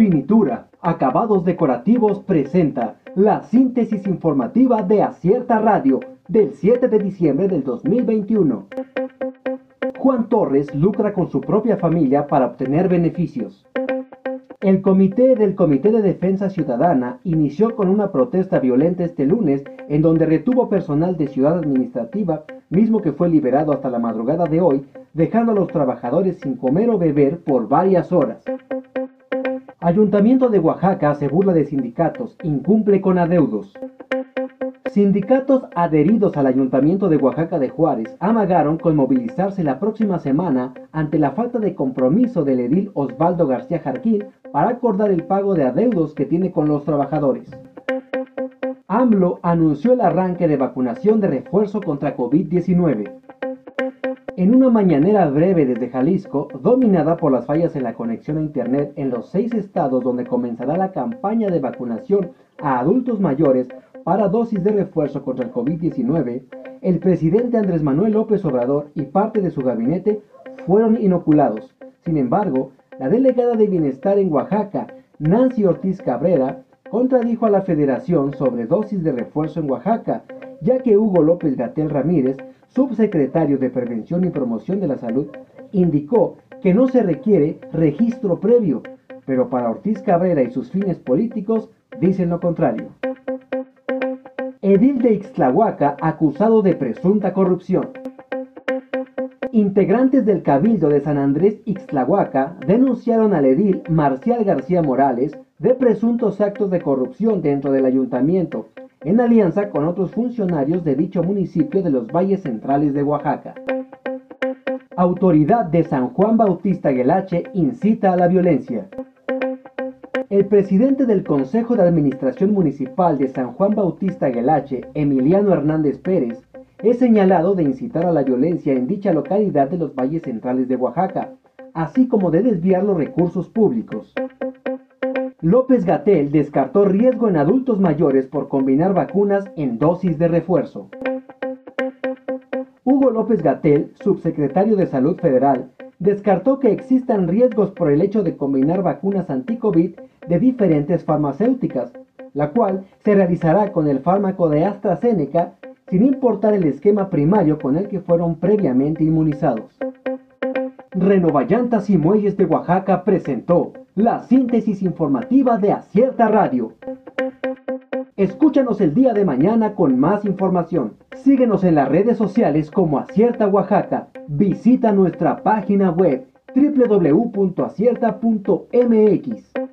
Finitura, acabados decorativos presenta la síntesis informativa de Acierta Radio del 7 de diciembre del 2021. Juan Torres lucra con su propia familia para obtener beneficios. El comité del Comité de Defensa Ciudadana inició con una protesta violenta este lunes en donde retuvo personal de Ciudad Administrativa, mismo que fue liberado hasta la madrugada de hoy, dejando a los trabajadores sin comer o beber por varias horas. Ayuntamiento de Oaxaca se burla de sindicatos, incumple con adeudos. Sindicatos adheridos al Ayuntamiento de Oaxaca de Juárez amagaron con movilizarse la próxima semana ante la falta de compromiso del edil Osvaldo García Jarquín para acordar el pago de adeudos que tiene con los trabajadores. AMLO anunció el arranque de vacunación de refuerzo contra COVID-19. En una mañanera breve desde Jalisco, dominada por las fallas en la conexión a Internet en los seis estados donde comenzará la campaña de vacunación a adultos mayores para dosis de refuerzo contra el COVID-19, el presidente Andrés Manuel López Obrador y parte de su gabinete fueron inoculados. Sin embargo, la delegada de Bienestar en Oaxaca, Nancy Ortiz Cabrera, contradijo a la federación sobre dosis de refuerzo en Oaxaca, ya que Hugo López Gatel Ramírez, subsecretario de Prevención y Promoción de la Salud, indicó que no se requiere registro previo, pero para Ortiz Cabrera y sus fines políticos dicen lo contrario. Edil de Ixtlahuaca acusado de presunta corrupción. Integrantes del Cabildo de San Andrés Ixtlahuaca denunciaron al edil Marcial García Morales de presuntos actos de corrupción dentro del ayuntamiento, en alianza con otros funcionarios de dicho municipio de los valles centrales de Oaxaca. Autoridad de San Juan Bautista Guelache incita a la violencia. El presidente del Consejo de Administración Municipal de San Juan Bautista Guelache, Emiliano Hernández Pérez, es señalado de incitar a la violencia en dicha localidad de los valles centrales de Oaxaca, así como de desviar los recursos públicos. López Gatel descartó riesgo en adultos mayores por combinar vacunas en dosis de refuerzo. Hugo López Gatel, subsecretario de Salud Federal, descartó que existan riesgos por el hecho de combinar vacunas anti-COVID de diferentes farmacéuticas, la cual se realizará con el fármaco de AstraZeneca sin importar el esquema primario con el que fueron previamente inmunizados. Renovallantas y Muelles de Oaxaca presentó la síntesis informativa de Acierta Radio. Escúchanos el día de mañana con más información. Síguenos en las redes sociales como Acierta Oaxaca. Visita nuestra página web www.acierta.mx.